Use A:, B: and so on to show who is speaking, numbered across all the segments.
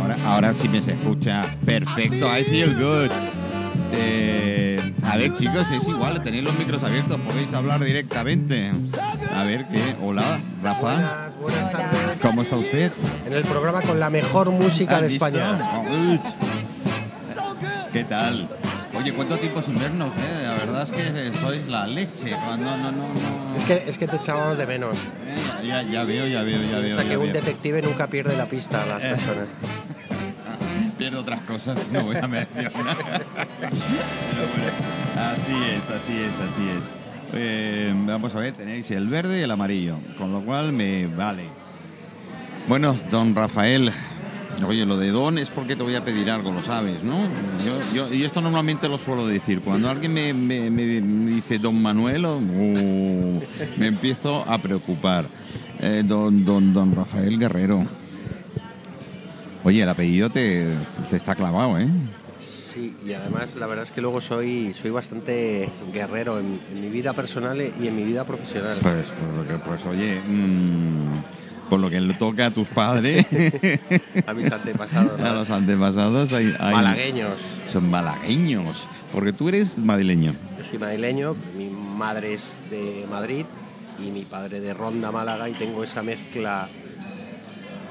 A: Ahora, ahora sí me se escucha perfecto. I feel good. Eh, a ver, chicos, es igual, tenéis los micros abiertos, podéis hablar directamente. A ver, ¿qué? Hola, Rafa.
B: Buenas, buenas tardes.
A: ¿Cómo está usted?
B: En el programa con la mejor música
A: ¿Has
B: de
A: visto?
B: España.
A: Oh. ¿Qué tal? Oye, ¿cuánto tiempo sin vernos, eh? La verdad es que sois la leche. Cuando no, no, no.
B: Es que, es que te echábamos de menos.
A: Eh, ya, ya veo, ya veo, ya
B: O
A: veo.
B: sea
A: ya
B: que un
A: veo.
B: detective nunca pierde la pista a las
A: Eh.
B: personas.
A: Pierdo otras cosas, no voy a mencionar. Bueno, así es, así es, así es. Eh, vamos a ver, tenéis el verde y el amarillo, con lo cual me vale. Bueno, don Rafael, oye, lo de don es porque te voy a pedir algo, lo sabes, ¿no? Yo, yo- y esto normalmente lo suelo decir. Cuando alguien me, me- me- me dice don Manuel, oh, me empiezo a preocupar. Eh, don, don, don Rafael Guerrero. Oye, el apellido te, te está clavado, ¿eh?
B: Sí, y además la verdad es que luego soy, soy bastante guerrero en, en mi vida personal y en mi vida profesional.
A: Pues, pues, pues, oye, mm, por lo que le toca a tus padres,
B: A mis antepasados.
A: a
B: ¿no?
A: los antepasados, hay, hay-
B: Malagueños.
A: son malagueños, porque tú eres madrileño.
B: Yo soy madrileño, mi madre es de Madrid y mi padre de Ronda, Málaga, y tengo esa mezcla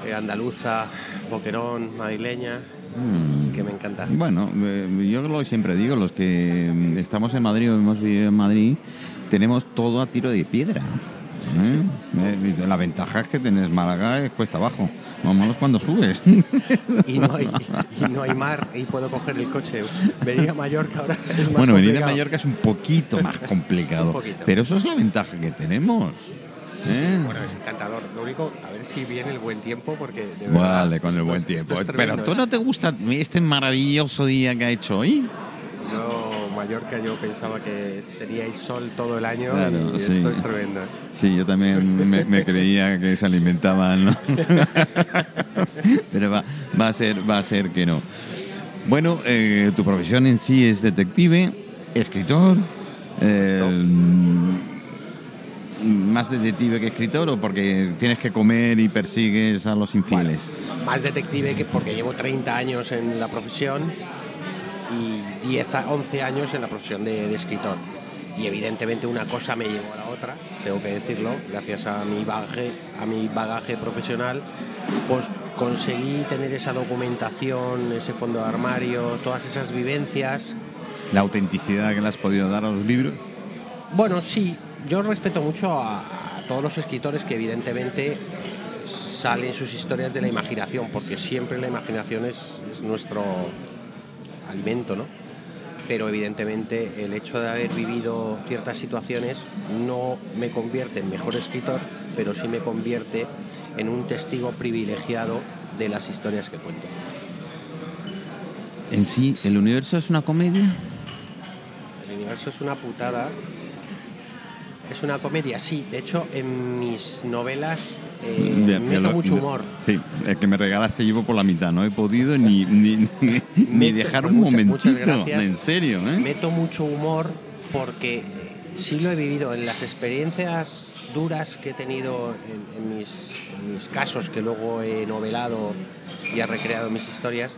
B: eh, andaluza, boquerón, madrileña,
A: Mm.
B: que me encanta.
A: Bueno, eh, yo lo siempre digo, los que mm, estamos en Madrid o hemos vivido en Madrid, tenemos todo a tiro de piedra. ¿Eh? Eh, La ventaja es que tenés Málaga es cuesta abajo, vámonos cuando subes.
B: Y no, hay, y no hay mar y puedo coger el coche. Venir a Mallorca ahora es más
A: bueno, venir a
B: complicado.
A: Mallorca es un poquito más complicado,
B: poquito.
A: pero eso es la ventaja que tenemos. ¿eh?
B: Bueno, es encantador. Lo único, a ver si viene el buen tiempo, porque de verdad.
A: Vale, con el buen
B: es-
A: tiempo. Pero ¿tú
B: ¿eh?
A: no te gusta este maravilloso día que ha hecho hoy?
B: Mallorca, yo pensaba que teníais sol todo el año
A: Claro,
B: y
A: sí.
B: esto es tremendo.
A: Sí, yo también me, me creía que se alimentaban, ¿no? Pero va, va, a ser, va a ser que no. Bueno, eh, tu profesión en sí es detective, escritor. eh, ¿Más detective que escritor o porque tienes que comer y persigues a los infieles?
B: Más detective que porque llevo 30 años en la profesión 10, a 11 años en la profesión de, de escritor. Y evidentemente una cosa me llevó a la otra, tengo que decirlo, gracias a mi bagaje, a mi bagaje profesional, pues conseguí tener esa documentación, ese fondo de armario, todas esas vivencias.
A: ¿La autenticidad que le has podido dar a los libros?
B: Bueno, sí, yo respeto mucho a, a todos los escritores que evidentemente salen sus historias de la imaginación, porque siempre la imaginación es, es nuestro alimento, ¿no? Pero evidentemente el hecho de haber vivido ciertas situaciones no me convierte en mejor escritor, pero sí me convierte en un testigo privilegiado de las historias que cuento.
A: En sí, ¿el universo es una comedia?
B: El universo es una putada. Es una comedia, sí. De hecho, en mis novelas eh, meto
A: lo-
B: mucho humor.
A: Sí, el que me regalaste llevo por la mitad. No he podido ni, ni, ni, dejar un
B: muchas- muchas
A: momentito.
B: gracias.
A: En serio, ¿eh?
B: Meto mucho humor porque eh, sí lo he vivido en las experiencias duras que he tenido en, en mis, en mis casos que luego he novelado y he recreado mis historias.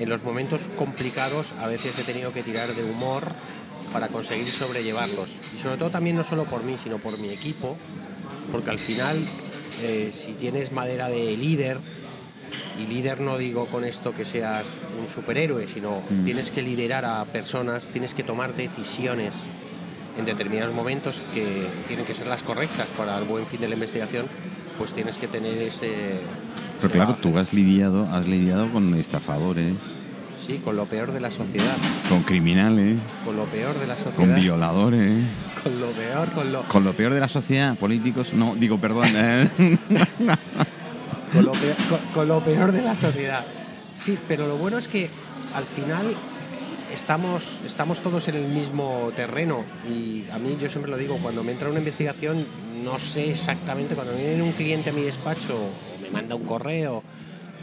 B: En los momentos complicados a veces he tenido que tirar de humor para conseguir sobrellevarlos. Y sobre todo también no solo por mí, sino por mi equipo, porque al final eh, si tienes madera de líder, y líder no digo con esto que seas un superhéroe, sino
A: Mm.
B: tienes que liderar a personas, tienes que tomar decisiones en determinados momentos que tienen que ser las correctas para el buen fin de la investigación, pues tienes que tener ese...
A: Pero
B: ese
A: claro, tú has lidiado, has lidiado con estafadores,
B: Sí, con lo peor de la sociedad,
A: con criminales,
B: con lo peor de la sociedad.
A: con violadores,
B: Con lo peor, con lo,
A: con lo peor de la sociedad, políticos. No, digo, perdón. ¿eh?
B: con lo peor, con- con lo peor de la sociedad. Sí, pero lo bueno es que al final estamos, estamos todos en el mismo terreno y a mí yo siempre lo digo, cuando me entra una investigación no sé exactamente, cuando viene un cliente a mi despacho o me manda un correo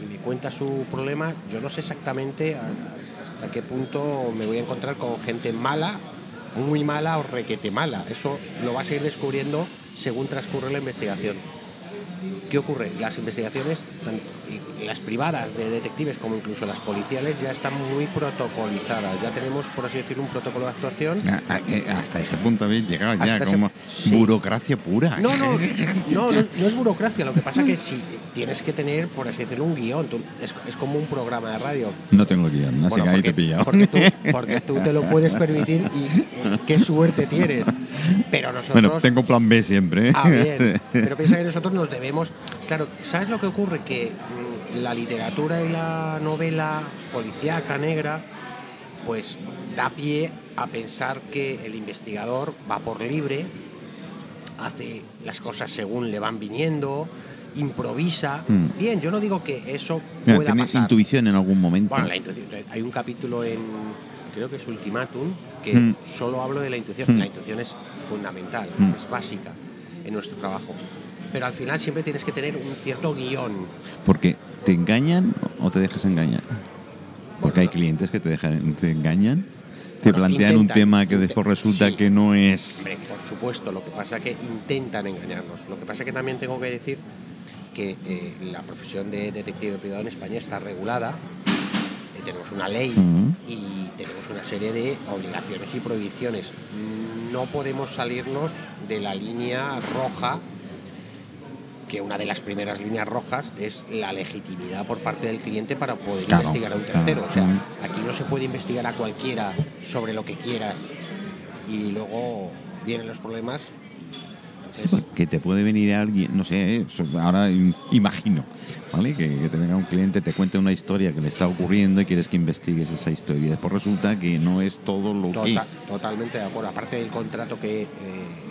B: y me cuenta su problema, yo no sé exactamente hasta qué punto me voy a encontrar con gente mala, muy mala o requete mala. Eso lo vas a ir descubriendo según transcurre la investigación. ¿Qué ocurre? Las investigaciones, y las privadas de detectives como incluso las policiales, ya están muy protocolizadas. Ya tenemos, por así decirlo, un protocolo de actuación.
A: Ah, ah, eh, Hasta ese punto habéis llegado ya,
B: ese-
A: como
B: sí.
A: burocracia pura.
B: No, no, no, no, no es burocracia. Lo que pasa que si tienes que tener, por así decirlo, un guion. Tú- es, es como un programa de radio.
A: No tengo guion, así
B: Bueno,
A: que ahí
B: porque,
A: te he pillado.
B: Porque tú, porque tú te lo puedes permitir y eh, qué suerte tienes. Pero nosotros.
A: Bueno, tengo plan B siempre. ¿eh?
B: Ah, bien. Pero piensa que nosotros nos debemos. Claro, ¿sabes lo que ocurre? Que mm, la literatura y la novela policíaca negra, pues da pie a pensar que el investigador va por libre, hace las cosas según le van viniendo, improvisa.
A: Mm.
B: Bien, yo no digo que eso
A: Mira,
B: pueda
A: ¿tiene
B: pasar.
A: intuición en algún momento?
B: Bueno, la intuición. Hay un capítulo en, creo que es Ultimatum, que
A: Mm.
B: solo hablo de la intuición.
A: Mm.
B: La intuición es fundamental, es básica en nuestro trabajo. Pero al final siempre tienes que tener un cierto guion.
A: Porque te engañan o te dejas engañar. Porque hay clientes que te dejan, te engañan, te
B: Bueno,
A: plantean un
B: intentan,
A: tema que después resulta
B: sí.
A: que no es.
B: Hombre, por supuesto, lo que pasa es que intentan engañarnos. Lo que pasa es que también tengo que decir que eh, la profesión de detective privado en España está regulada. eh, tenemos una ley
A: Mm.
B: y tenemos una serie de obligaciones y prohibiciones. No podemos salirnos de la línea roja, que una de las primeras líneas rojas es la legitimidad por parte del cliente para poder
A: Claro,
B: investigar a un
A: claro.
B: tercero. O sea,
A: Mm.
B: aquí no se puede investigar a cualquiera sobre lo que quieras y luego vienen los problemas. Entonces,
A: Que te puede venir alguien, no sé, ahora im- imagino, ¿vale? Que, que te venga un cliente, te cuente una historia que le está ocurriendo y quieres que investigues esa historia. Y después resulta que no es todo lo que.
B: Tota- totalmente de acuerdo. Aparte del contrato que eh,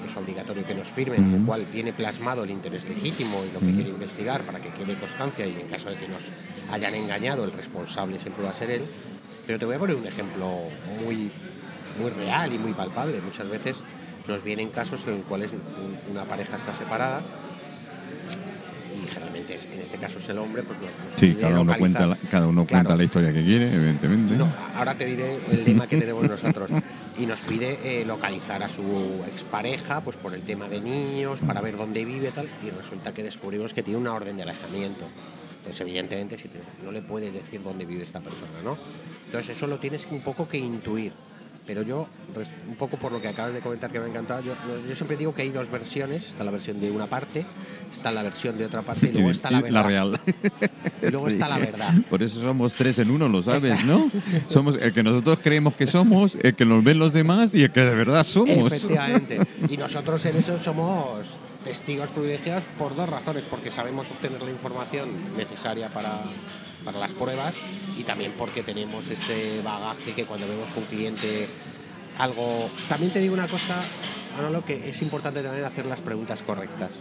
B: es obligatorio que nos firmen, en el cual viene plasmado el interés legítimo y lo que quiere investigar para que quede constancia y en caso de que nos hayan engañado, el responsable siempre va a ser él. Pero te voy a poner un ejemplo muy, muy real y muy palpable. Muchas veces nos vienen casos en los cuales un- una pareja está separada es- en este caso es el hombre, pues nos
A: Sí, cada uno, cuenta la, cada uno
B: Claro.
A: cuenta la historia que quiere, evidentemente.
B: no, ahora te diré el lema que tenemos nosotros. Y nos pide eh, localizar a su expareja, pues por el tema de niños, para ver dónde vive tal. Y resulta que descubrimos que tiene una orden de alejamiento. Entonces, evidentemente, si te- no le puedes decir dónde vive esta persona, ¿no? Entonces, eso lo tienes un poco que intuir. Pero yo, res- un poco por lo que acabas de comentar que me ha encantado, yo, yo siempre digo que hay dos versiones. Está la versión de una parte, está la versión de otra parte y luego está la verdad.
A: real.
B: Y luego
A: Sí.
B: está la verdad.
A: Por eso somos tres en uno, lo sabes,
B: Exacto.
A: ¿no? Somos el que nosotros creemos que somos, el que nos ven los demás y el que de verdad somos.
B: Efectivamente. Y nosotros en eso somos testigos privilegiados por dos razones, porque sabemos obtener la información necesaria para, para las pruebas y también porque tenemos ese bagaje que cuando vemos que un cliente algo... También te digo una cosa, Manolo, que es importante también hacer las preguntas correctas.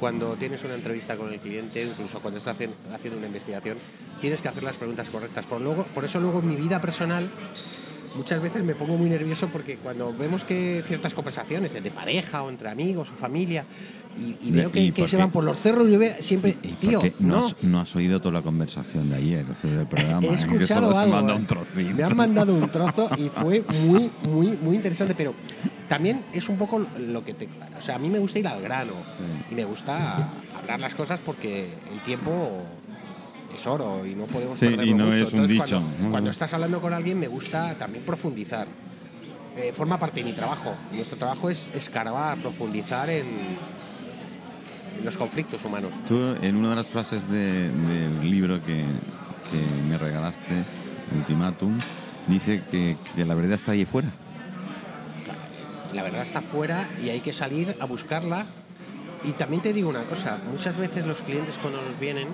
B: Cuando tienes una entrevista con el cliente, incluso cuando estás haciendo una investigación, tienes que hacer las preguntas correctas. Por, luego, por eso luego mi vida personal muchas veces me pongo muy nervioso porque cuando vemos que ciertas conversaciones de pareja o entre amigos o familia y, y veo que,
A: ¿Y
B: que
A: por
B: se van por los cerros, yo veo siempre,
A: ¿Y por
B: tío,
A: no,
B: no.
A: has, no has oído toda la conversación de ayer, o sea, del programa?
B: He escuchado algo.
A: manda
B: eh.
A: un trocito.
B: Me han mandado un trozo y fue muy, muy, muy interesante, pero también es un poco lo que te. O sea, a mí me gusta ir al grano y me gusta hablar las cosas porque el tiempo es oro y no podemos
A: Sí,
B: perderlo
A: y no
B: mucho.
A: es un
B: Entonces,
A: dicho.
B: Cuando, cuando estás hablando con alguien, me gusta también profundizar. Eh, forma parte de mi trabajo. Nuestro trabajo es escarbar, profundizar en, en los conflictos humanos.
A: Tú, en una de las frases de- del libro que, que me regalaste, Ultimátum, dice que, que la verdad está ahí fuera.
B: La verdad está fuera y hay que salir a buscarla. Y también te digo una cosa, muchas veces los clientes cuando nos vienen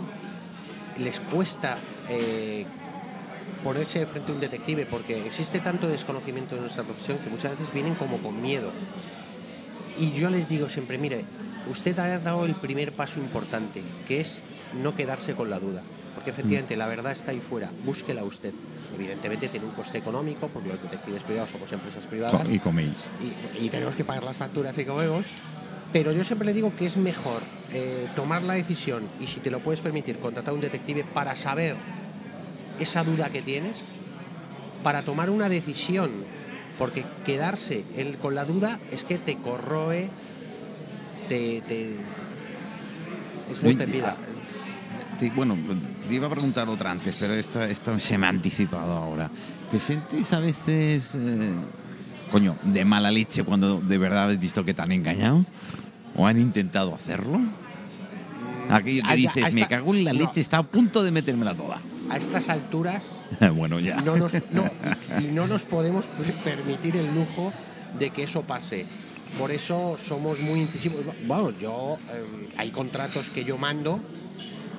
B: les cuesta eh, ponerse frente a un detective porque existe tanto desconocimiento en nuestra profesión que muchas veces vienen como con miedo. Y yo les digo siempre, mire, usted ha dado el primer paso importante, que es no quedarse con la duda. Porque efectivamente la verdad está ahí fuera, búsquela usted. Evidentemente tiene un coste económico, porque los detectives privados somos empresas privadas
A: Y coméis.
B: y, y tenemos que pagar las facturas y comemos. Pero yo siempre le digo que es mejor eh, tomar la decisión y si te lo puedes permitir, contratar a un detective para saber esa duda que tienes, para tomar una decisión. Porque quedarse con la duda es que te corroe, te, te, es muy
A: Oye,
B: tendida.
A: ah, te- bueno, te iba a preguntar otra antes, pero esta, esta se me ha anticipado ahora. ¿Te sientes a veces, eh, coño, de mala leche cuando de verdad has visto que te han engañado? ¿O han intentado hacerlo? Aquello que dices, me cago en la
B: No.
A: leche, está a punto de metérmela toda.
B: A estas alturas
A: bueno, ya.
B: no nos, no, y no nos podemos permitir el lujo de que eso pase. Por eso somos muy incisivos. Bueno, yo eh, hay contratos que yo mando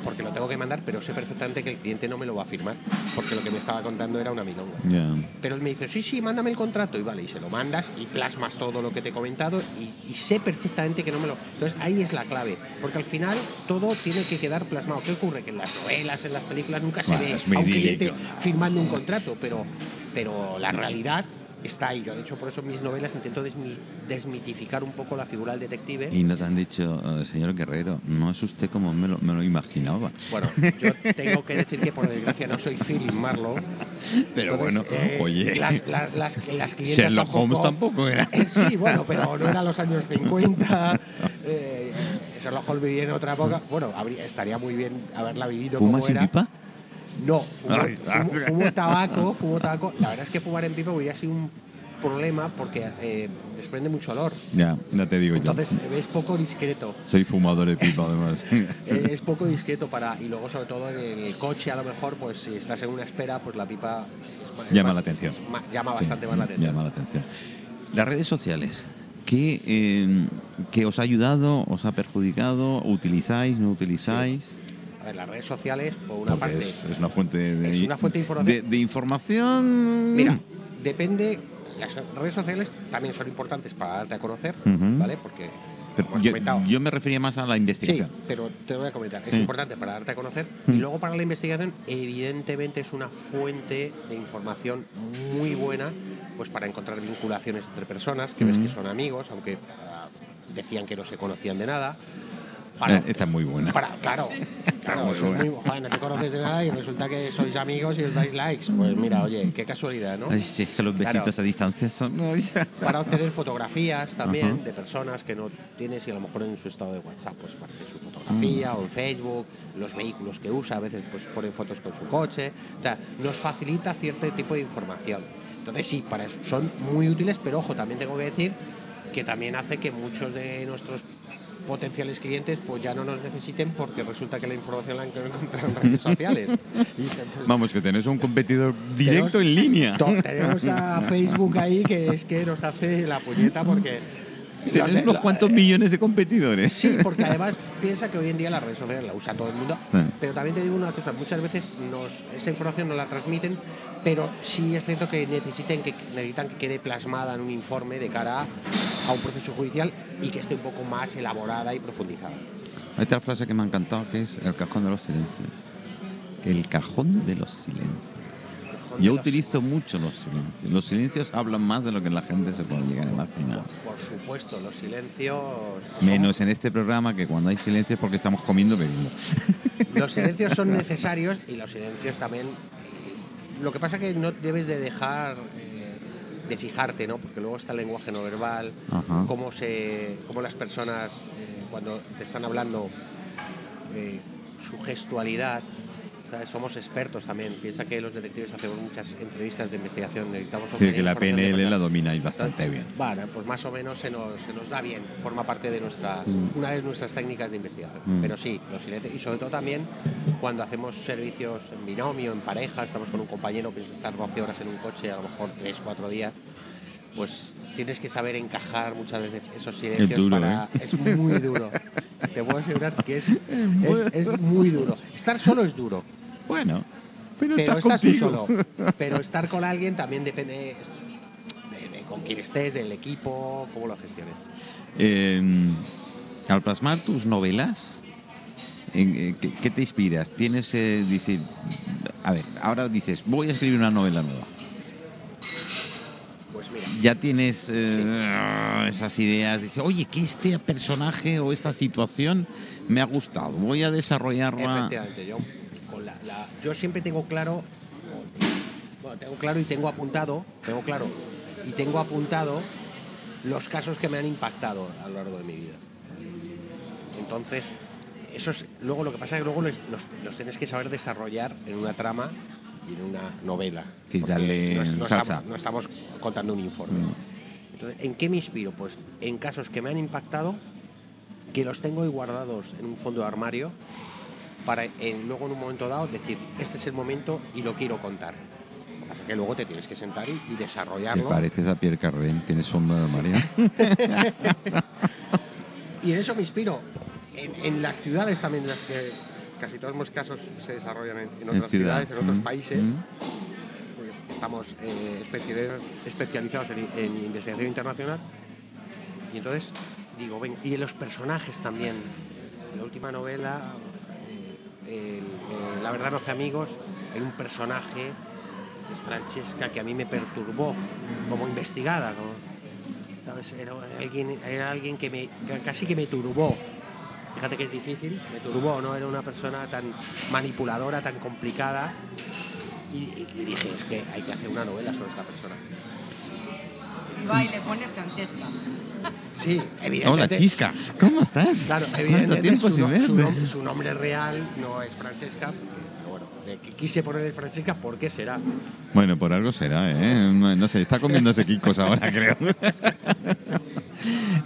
B: porque lo tengo que mandar, pero sé perfectamente que el cliente no me lo va a firmar, porque lo que me estaba contando era una milonga.
A: Ya.
B: Pero él me dice, sí, sí, mándame el contrato. Y vale, y se lo mandas y plasmas todo lo que te he comentado y, y sé perfectamente que no me lo... Entonces ahí es la clave, porque al final todo tiene que quedar plasmado. ¿Qué ocurre? Que en las novelas, en las películas nunca se
A: Bueno,
B: ve a un cliente firmando un contrato, pero, pero la realidad está ahí. Yo, de hecho, por eso mis novelas intento desmi- desmitificar un poco la figura del detective.
A: Y no te han dicho, eh, señor Guerrero, no es usted como me lo, me lo imaginaba.
B: Bueno, yo tengo que decir que por desgracia no soy Philip Marlowe.
A: Pero
B: Entonces,
A: bueno,
B: eh,
A: oye.
B: Las, las, las, las clientas
A: Sherlock Holmes tampoco era.
B: Eh, sí, bueno, pero no eran los años 50. Eh, Sherlock Holmes vivía en otra época. Bueno, habría- estaría muy bien haberla vivido
A: ¿Fumas
B: como
A: en
B: era.
A: pipa?
B: No, fumo,
A: Ay,
B: fumo- fumo tabaco, fumo tabaco. La verdad es que fumar en pipa hubiera sido un problema porque eh, desprende mucho olor.
A: Ya, ya te digo
B: Entonces
A: yo.
B: eh, es poco discreto.
A: Soy fumador de pipa, además.
B: Eh, es poco discreto para y luego sobre todo en el coche a lo mejor pues si estás en una espera pues la pipa es ma- es
A: Llama
B: más-
A: la atención.
B: llama
A: Sí,
B: bastante más la atención
A: Llama la atención. Las redes sociales, ¿qué, eh, qué os ha ayudado, os ha perjudicado? ¿Utilizáis, no utilizáis?
B: Ver las redes sociales por una
A: Porque
B: parte
A: es, es una fuente de,
B: es una fuente de información.
A: de- de información.
B: mira depende las redes sociales también son importantes para darte a conocer vale porque
A: yo, me refería más a la
B: Sí,
A: investigación.
B: pero te voy a comentar. Es
A: Sí.
B: importante para darte a conocer
A: Mm.
B: y luego para la investigación, evidentemente es una fuente de información muy buena, pues para encontrar vinculaciones entre personas que ves que son amigos, aunque ah, decían que no se conocían de nada. Para,
A: Eh, Esta es muy buena.
B: para- claro, claro,
A: muy buena.
B: muy- joder, no te conoces de nada y resulta que sois amigos y os dais likes. Pues mira, oye, qué casualidad, ¿no?
A: Ay, si es que los
B: Claro.
A: besitos a distancia son.
B: para obtener fotografías también de personas que no tienes y a lo mejor en su estado de WhatsApp pues aparece su fotografía
A: Mm.
B: o en Facebook, los vehículos que usa, a veces pues ponen fotos con su coche, o sea, nos facilita cierto tipo de información. Entonces sí, para eso son muy útiles, pero ojo, también tengo que decir que también hace que muchos de nuestros potenciales clientes pues ya no nos necesiten porque resulta que la información la han encontrado en redes sociales. Y pues,
A: Vamos, que tenés un competidor directo
B: Tenemos-
A: en línea.
B: Tenemos a Facebook ahí que es que nos hace la puñeta porque.
A: Tenés unos cuantos millones de competidores.
B: Sí, porque además piensa que hoy en día las redes sociales la usa todo el mundo.
A: Sí.
B: Pero también te digo una cosa, muchas veces nos, esa información nos la transmiten, pero sí es cierto que necesiten que necesitan que quede plasmada en un informe de cara a un proceso judicial y que esté un poco más elaborada y profundizada.
A: Hay otra frase que me ha encantado que es el cajón de los silencios. El cajón de los silencios. Yo utilizo mucho los silencios. Los silencios hablan más de lo que la gente se puede llegar a imaginar.
B: Por supuesto, los silencios.
A: Menos en este programa que cuando hay silencios es porque estamos comiendo bebiendo.
B: Los silencios son necesarios y los silencios también. Lo que pasa que no debes de dejar eh, de fijarte, ¿no? Porque luego está el lenguaje no verbal,
A: Ajá.
B: cómo se, cómo las personas eh, cuando te están hablando, eh, su gestualidad. Somos expertos también. Piensa que los detectives hacemos muchas entrevistas de investigación. Necesitamos obtener
A: que la PNL la domináis bastante bien.
B: Bueno, pues más o menos se nos, se nos da bien, forma parte de nuestras, una de nuestras técnicas de investigación.
A: Mm.
B: Pero sí, los silencios, y sobre todo también cuando hacemos servicios en binomio, en pareja, estamos con un compañero, piensas estar 12 horas en un coche, a lo mejor 3, 4 días, pues tienes que saber encajar muchas veces esos silencios
A: Es duro,
B: para...
A: ¿eh?
B: Es muy duro. Te puedo asegurar que es, es, es muy duro. Estar solo es duro.
A: Bueno, pero,
B: Pero
A: estás
B: estás tú solo. Pero estar con alguien también depende de, de con quién estés, del equipo, cómo lo gestiones.
A: Eh, al plasmar tus novelas, ¿en, eh, ¿qué, te inspiras? Tienes, eh, decir, a ver, ahora dices, voy a escribir una novela nueva.
B: Pues mira,
A: Ya tienes eh, esas ideas, dices, oye, que este personaje o esta situación me ha gustado, voy a desarrollarla.
B: efectivamente, yo, con la, la- yo siempre tengo claro, bueno, tengo claro y tengo apuntado, tengo claro y tengo apuntado los casos que me han impactado a lo largo de mi vida. Entonces, esos, luego lo que pasa es que luego los, los- tienes que saber desarrollar en una trama y en una novela.
A: Darle
B: no, es- no
A: salsa.
B: estamos, no estamos contando un informe. Entonces, ¿en qué me inspiro? Pues en casos que me han impactado, que los tengo ahí guardados en un fondo de armario, para en- luego en un momento dado decir, este es el momento y lo quiero contar. Lo que pasa es que luego te tienes que sentar y, y
A: Te
B: desarrollarlo.
A: pareces a Pierre Cardin, tienes sombra de María.
B: Y en eso me inspiro. En, en las ciudades también, las que casi todos los casos se desarrollan en, en otras
A: ciudad.
B: ciudades, en otros
A: Mm,
B: países,
A: mm.
B: pues estamos eh, especializados, en, en investigación internacional. Y entonces digo, ven, y en los personajes también. En la última novela, La verdad no hace amigos, hay un personaje, que es Francesca, que a mí me perturbó como investigada. Era, alguien, que me, casi que me turbó. Fíjate que es difícil, me turbó, no era una persona tan manipuladora, tan complicada. Y, y dije, es que hay que hacer una novela sobre esta persona.
C: Va y le pone Francesca.
B: Sí, evidentemente.
A: Hola, Chisca. ¿Cómo estás?
B: Claro,
A: ¿Cuánto
B: evidentemente
A: tiempo
B: su, no- su nom- su nombre real no es Francesca. Pero bueno, quise ponerle Francesca, ¿por qué será?
A: Bueno, por algo será, ¿eh? No, no sé, está comiéndose quicos ahora, creo.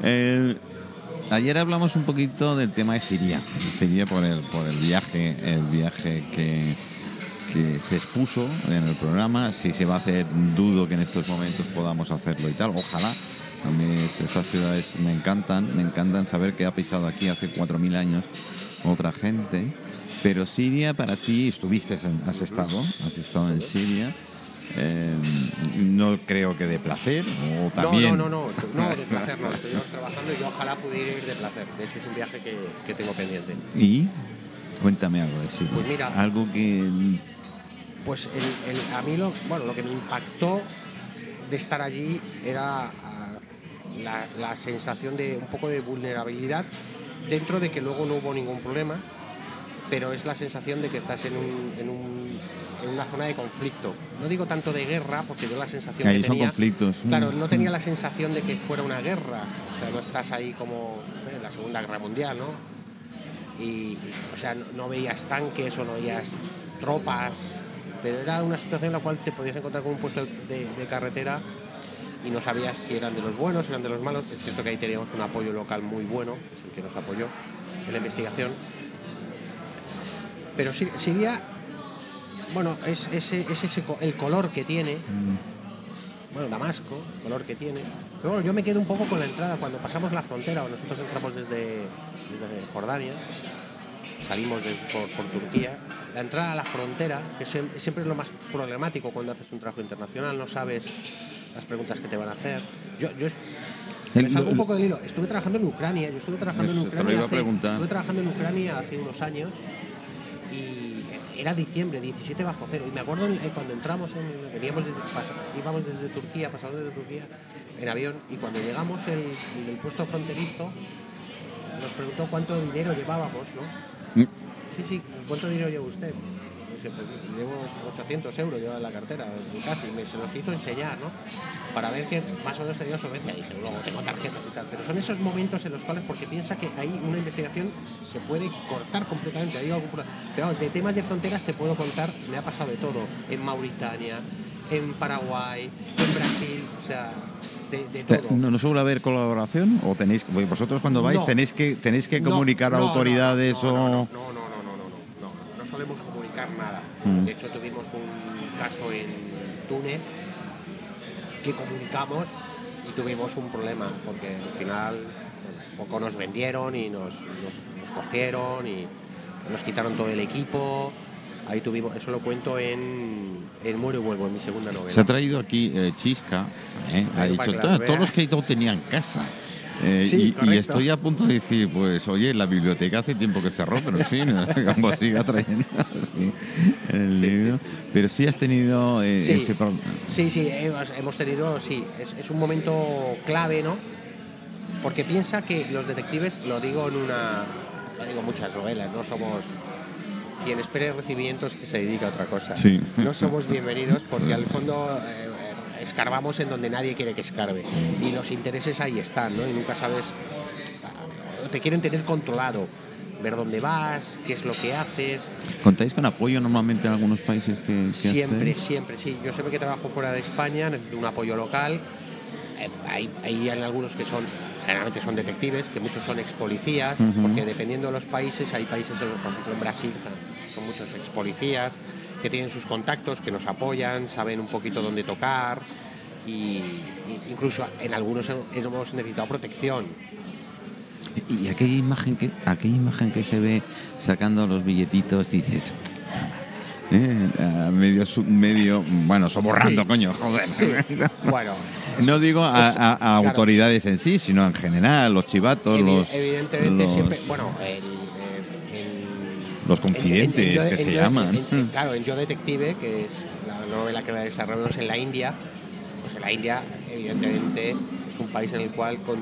A: Eh, ayer hablamos un poquito del tema de Siria. Siria por el, por el viaje, el viaje que, que se expuso en el programa. Si se va a hacer, dudo que en estos momentos podamos hacerlo y tal. Ojalá. A mí es- esas ciudades me encantan, me encantan saber que ha pisado aquí hace 4.000 años otra gente. Pero Siria para ti, estuviste, en- has estado, has estado en Siria. Eh, no creo que de placer o también.
B: No, no, no, no, no, de placer no. Estuvimos trabajando y yo ojalá pudiera ir de placer. De hecho, es un viaje que, que tengo pendiente.
A: Y cuéntame algo de Siria.
B: Pues mira.
A: algo que
B: Pues el- el- a mí lo, bueno, lo que me impactó de estar allí era la, la sensación de un poco de vulnerabilidad dentro de que luego no hubo ningún problema, pero es la sensación de que estás en, un- en un- en una zona de conflicto. No digo tanto de guerra, porque yo la sensación
A: Ahí
B: que
A: son
B: tenía...
A: conflictos.
B: Claro,
A: Mm.
B: no tenía la sensación de que fuera una guerra. O sea, no estás ahí como en la Segunda Guerra Mundial, ¿no? Y, o sea, no, no veías tanques o no veías tropas, pero era una situación en la cual te podías encontrar con un puesto de, de carretera y no sabías si eran de los buenos, si eran de los malos. Es cierto que ahí teníamos un apoyo local muy bueno, es el que nos apoyó en la investigación. Pero Sir- Siria, bueno, es, ese, es ese el color que tiene, bueno, Damasco, el color que tiene. Pero bueno, yo me quedo un poco con la entrada cuando pasamos la frontera, o nosotros entramos desde, desde Jordania, salimos de- por, por Turquía. La entrada a la frontera, que siem- siempre es lo más problemático cuando haces un trabajo internacional, no sabes las preguntas que te van a hacer. Yo, yo me salgo un poco del hilo. Estuve trabajando en Ucrania, yo estuve trabajando en
A: Eso, te lo
B: Ucrania. hace- estuve trabajando en Ucrania hace unos años y era diciembre, 17 bajo cero. Y me acuerdo eh, cuando entramos, en, veníamos desde- íbamos desde Turquía, pasamos desde Turquía en avión, y cuando llegamos el, el puesto fronterizo nos preguntó cuánto dinero llevábamos, ¿no?
A: Mm.
B: Sí, sí, ¿cuánto dinero lleva usted? Pues llevo 800 euros lleva en la cartera, casi, me se los hizo enseñar, ¿no? Para ver que más o menos tenía solvencia. Dije, luego tengo tarjetas y tal. Pero son esos momentos en los cuales, porque piensa que ahí una investigación se puede cortar completamente. Hay algún Pero de temas de fronteras te puedo contar, me ha pasado de todo. En Mauritania, en Paraguay, en Brasil, o sea, de, de todo.
A: ¿No, ¿No suele haber colaboración? ¿O tenéis, vosotros cuando vais
B: No.
A: tenéis que tenéis que comunicar a
B: no,
A: autoridades o...?
B: No, no, no, no, no, no, no, no solemos nada.
A: Mm.
B: De hecho, tuvimos un caso en Túnez que comunicamos y tuvimos un problema porque al final poco nos vendieron y nos, nos, nos cogieron y nos quitaron todo el equipo. Ahí tuvimos, eso lo cuento en, en Muero y Vuelvo, en mi segunda novela.
A: Se ha traído aquí eh, Chisca, ¿eh? ha dicho, "Todos-
B: vea".
A: todos los que no tenían casa. Eh,
B: Sí,
A: y- estoy a punto de decir, pues, oye, la biblioteca hace tiempo que cerró, pero sí, como siga trayendo sí, el
B: Sí, sí,
A: libro.
B: sí.
A: Pero sí has tenido eh,
B: Sí,
A: ese pro-
B: sí, sí, hemos, tenido, sí, es, es un momento clave, ¿no? Porque piensa que los detectives, lo digo en una, lo digo en muchas novelas, no somos quien espere recibimientos que se dedica a otra cosa.
A: Sí.
B: No somos bienvenidos porque al fondo eh, escarbamos en donde nadie quiere que escarbe y los intereses ahí están, ¿no? Y nunca sabes, te quieren tener controlado. ver dónde vas, qué es lo que haces.
A: ¿Contáis con apoyo normalmente en algunos países que, que
B: Siempre, siempre, sí. Yo siempre que trabajo fuera de España necesito un apoyo local. Eh, hay, hay algunos que son, generalmente son detectives, que muchos son ex policías, porque dependiendo de los países, hay países, por ejemplo en Brasil, son muchos ex policías que tienen sus contactos, que nos apoyan, saben un poquito dónde tocar y, incluso en algunos hemos necesitado protección.
A: Y aquella imagen que aquella imagen que se ve sacando los billetitos dices eh, medio medio bueno soborrando
B: Sí.
A: coño joder
B: Bueno,
A: no digo a,
B: es-
A: a- a
B: claro.
A: autoridades en sí sino en general los chivatos
B: Evi-
A: los
B: evidentemente
A: los,
B: siempre bueno el,
A: Los confidentes,
B: en- en- en
A: que se llaman.
B: claro en Yo Detective que es la novela que desarrollamos en la India pues en la India evidentemente es un país en el cual con,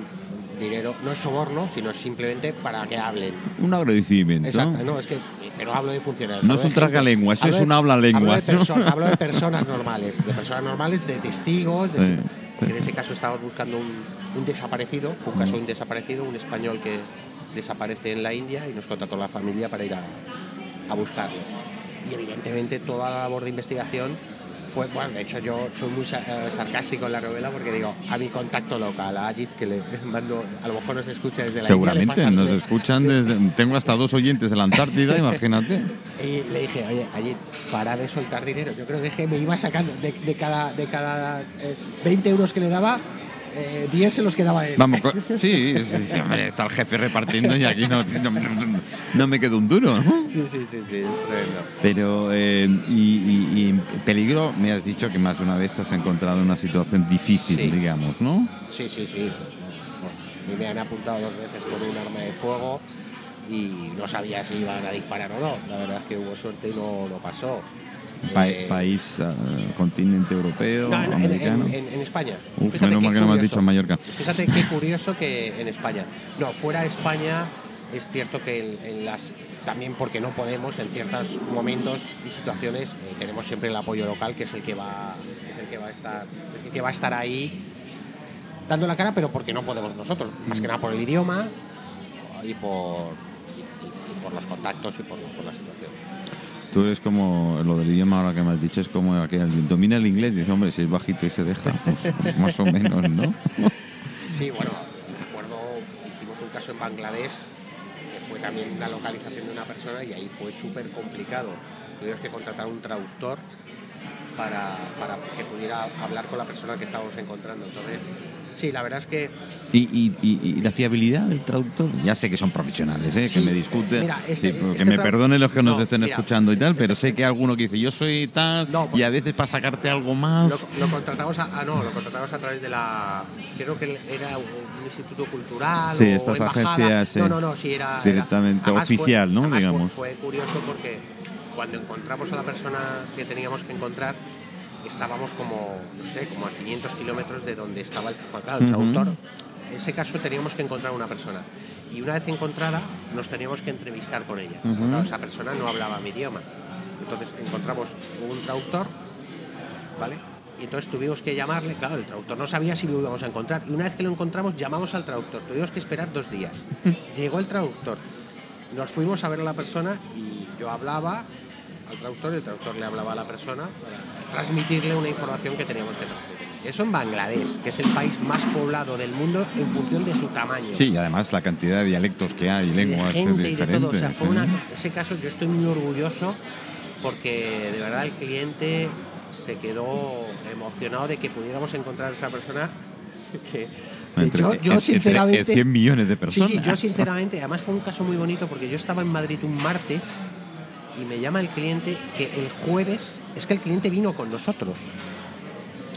B: dinero no es soborno sino simplemente para que hablen
A: un agradecimiento
B: exacto no es que pero hablo de funcionarios
A: No es un tragalenguas,
B: hablo
A: es un
B: hablo perso-
A: ¿no?
B: hablo de personas normales de personas normales de testigos de-
A: Sí,
B: porque
A: sí.
B: en ese caso estábamos buscando un, un desaparecido, fue un caso de un desaparecido, un español que desaparece en la India y nos contrató la familia para ir a, a buscarlo. Y evidentemente toda la labor de investigación fue, bueno, de hecho yo soy muy eh, sarcástico en la novela porque digo, a mi contacto local, a Ajit, que le mando, a lo mejor nos escucha desde la India,
A: seguramente
B: pasa-
A: nos escuchan desde tengo hasta dos oyentes en la Antártida imagínate
B: Y le dije, oye, Ajit, para de soltar dinero. Yo creo que me iba sacando de, de cada, de cada eh, 20 euros que le daba, eh, 10 se los quedaba él.
A: Vamos, sí, sí, sí, hombre, está el jefe repartiendo y aquí no, no, no me queda un duro, ¿no?
B: Sí, sí, sí, sí, es tremendo.
A: Pero, eh, y, y- y peligro, me has dicho que más de una vez te has encontrado en una situación difícil,
B: Sí.
A: digamos, ¿no?
B: Sí, sí, sí. A mí me han apuntado dos veces con un arma de fuego y no sabía si iban a disparar o no. La verdad es que hubo suerte y no, no pasó.
A: Pa-
B: Eh,
A: país, eh, continente europeo,
B: no,
A: americano.
B: en- en- en España.
A: Uf, menos mal que no me has dicho en Mallorca.
B: Fíjate qué curioso que en España. No, fuera de España es cierto que en, en las también porque no podemos en ciertos momentos y situaciones eh, tenemos siempre el apoyo local que es el que va es el que va a estar es el que va a estar ahí dando la cara pero porque no podemos nosotros más que nada por el idioma y por y, y- y por los contactos y por, por la situación
A: Tú eres como, lo del idioma ahora que me has dicho, es como aquel, domina el inglés, dice, hombre, si es bajito y se deja, pues, pues más o menos, ¿no?
B: Sí, bueno, recuerdo, hicimos un caso en Bangladesh, que fue también una localización de una persona y ahí fue súper complicado. Tuvimos que contratar un traductor para, para que pudiera hablar con la persona que estábamos encontrando. Entonces, sí, la verdad es que
A: Y, y- y- y la fiabilidad del traductor, ya sé que son profesionales, ¿eh?
B: Sí,
A: que me discuten,
B: mira, este-
A: sí, que
B: este
A: me perdonen los que nos
B: No,
A: estén
B: mira,
A: escuchando y tal, pero
B: este-
A: sé que alguno que dice yo soy tal
B: No,
A: y a veces para sacarte algo más.
B: lo, lo contratamos a, ah, no, lo contratamos a través de la creo que era un instituto cultural
A: Sí,
B: o
A: estas
B: embajada.
A: agencias,
B: no no no sí era era-
A: Directamente
B: fue-
A: oficial, ¿no?
B: fue-
A: Digamos.
B: fue, curioso porque cuando encontramos a la persona que teníamos que encontrar estábamos como no sé como a 500 kilómetros de donde estaba el, claro, el traductor en ese caso teníamos que encontrar una persona y una vez encontrada nos teníamos que entrevistar con ella. Claro, esa persona no hablaba mi idioma entonces encontramos un traductor ¿vale? Y entonces tuvimos que llamarle, claro, el traductor no sabía si lo íbamos a encontrar. Y una vez que lo encontramos, llamamos al traductor. Tuvimos que esperar dos días. Llegó el traductor. Nos fuimos a ver a la persona y yo hablaba al traductor y el traductor le hablaba a la persona para transmitirle una información que teníamos que transmitir. Eso en Bangladesh, que es el país más poblado del mundo en función de su tamaño.
A: Sí, y además la cantidad de dialectos que hay,
B: de
A: lenguas
B: gente y de
A: diferentes.
B: todo. O sea, fue
A: ¿eh?
B: una- ese caso yo estoy muy orgulloso porque de verdad el cliente se quedó emocionado de que pudiéramos encontrar a esa persona que, que
A: Entre,
B: yo, yo
A: entre-
B: sinceramente
A: entre 100 millones de
B: sí
A: personas.
B: sí yo sinceramente además fue un caso muy bonito porque yo estaba en Madrid un martes y me llama el cliente que el jueves es que el cliente vino con nosotros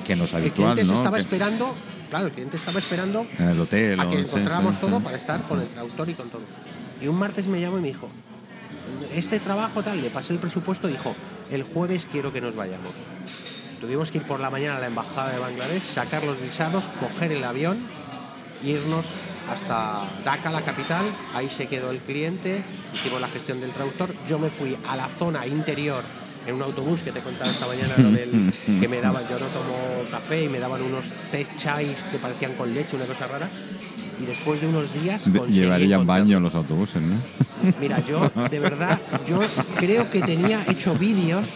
A: que no es
B: el
A: habitual,
B: cliente se
A: ¿no?
B: estaba
A: Que
B: esperando claro el cliente estaba esperando
A: en el hotel.
B: a que encontráramos
A: sí,
B: todo
A: sí.
B: para estar con el traductor y con todo. Y un martes me llamó y me dijo, este trabajo tal, le pasé el presupuesto y dijo, el jueves quiero que nos vayamos. Tuvimos que ir por la mañana a la embajada de Bangladesh, sacar los visados, coger el avión, irnos hasta Dhaka, la capital, ahí se quedó el cliente, hicimos la gestión del traductor, yo me fui a la zona interior en un autobús que te he contado esta mañana lo del- que me daban, yo no tomo café y me daban unos té chais que parecían con leche, una cosa rara, y después de unos días
A: Llevarían baño los autobuses, ¿no?
B: Mira, yo de verdad, yo creo que tenía hecho vídeos.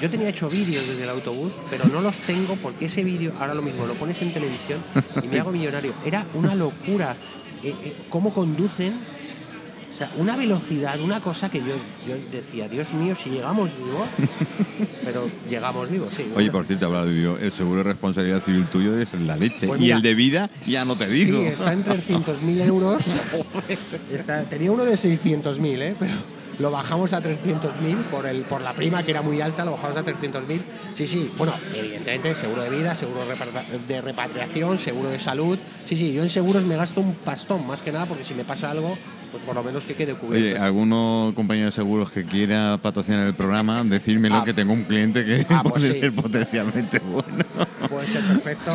B: Yo tenía hecho vídeos desde el autobús, pero no los tengo porque ese vídeo, ahora lo mismo, lo pones en televisión y me hago millonario. Era una locura. eh, eh, cómo conducen o sea, una velocidad, una cosa que yo, yo decía, Dios mío, si llegamos vivos, pero llegamos vivos, sí.
A: Oye, por cierto, hablado de vivo, el seguro de responsabilidad civil tuyo es la leche.
B: Pues
A: y el de vida, ya no te digo.
B: Sí, está en 300.000 euros. Está- tenía uno de 600.000, ¿eh? pero lo bajamos a 300.000 por, el, por la prima que era muy alta, lo bajamos a 300.000. Sí, sí, bueno, evidentemente seguro de vida, seguro de repatriación, seguro de salud. Sí, sí, yo en seguros me gasto un pastón, más que nada, porque si me pasa algo, pues por lo menos que quede cubierto.
A: Oye, ¿alguno compañero de seguros que quiera patrocinar el programa? Decírmelo
B: Ah.
A: que tengo un cliente que
B: Ah, pues
A: puede
B: sí.
A: ser potencialmente bueno.
B: Puede ser perfecto.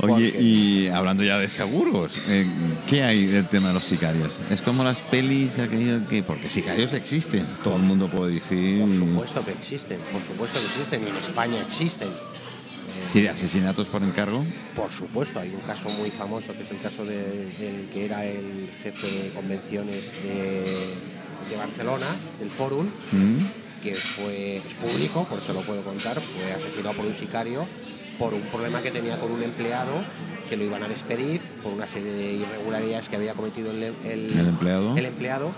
A: Oye,
B: porque-
A: y hablando ya de seguros, eh, ¿qué hay del tema de los sicarios? ¿Es como las pelis, aquello que.? Porque sicarios existen, todo el mundo puede decir.
B: Por supuesto que existen, por supuesto que existen, y en España existen.
A: Sí, de asesinatos por encargo.
B: Por supuesto, hay un caso muy famoso que es el caso de- del que era el jefe de convenciones de, de Barcelona, del Fórum,
A: ¿Mm?
B: que fue es público, por eso lo puedo contar, fue asesinado por un sicario por un problema que tenía con un empleado que lo iban a despedir por una serie de irregularidades que había cometido el, el-
A: ¿El empleado?
B: el empleado.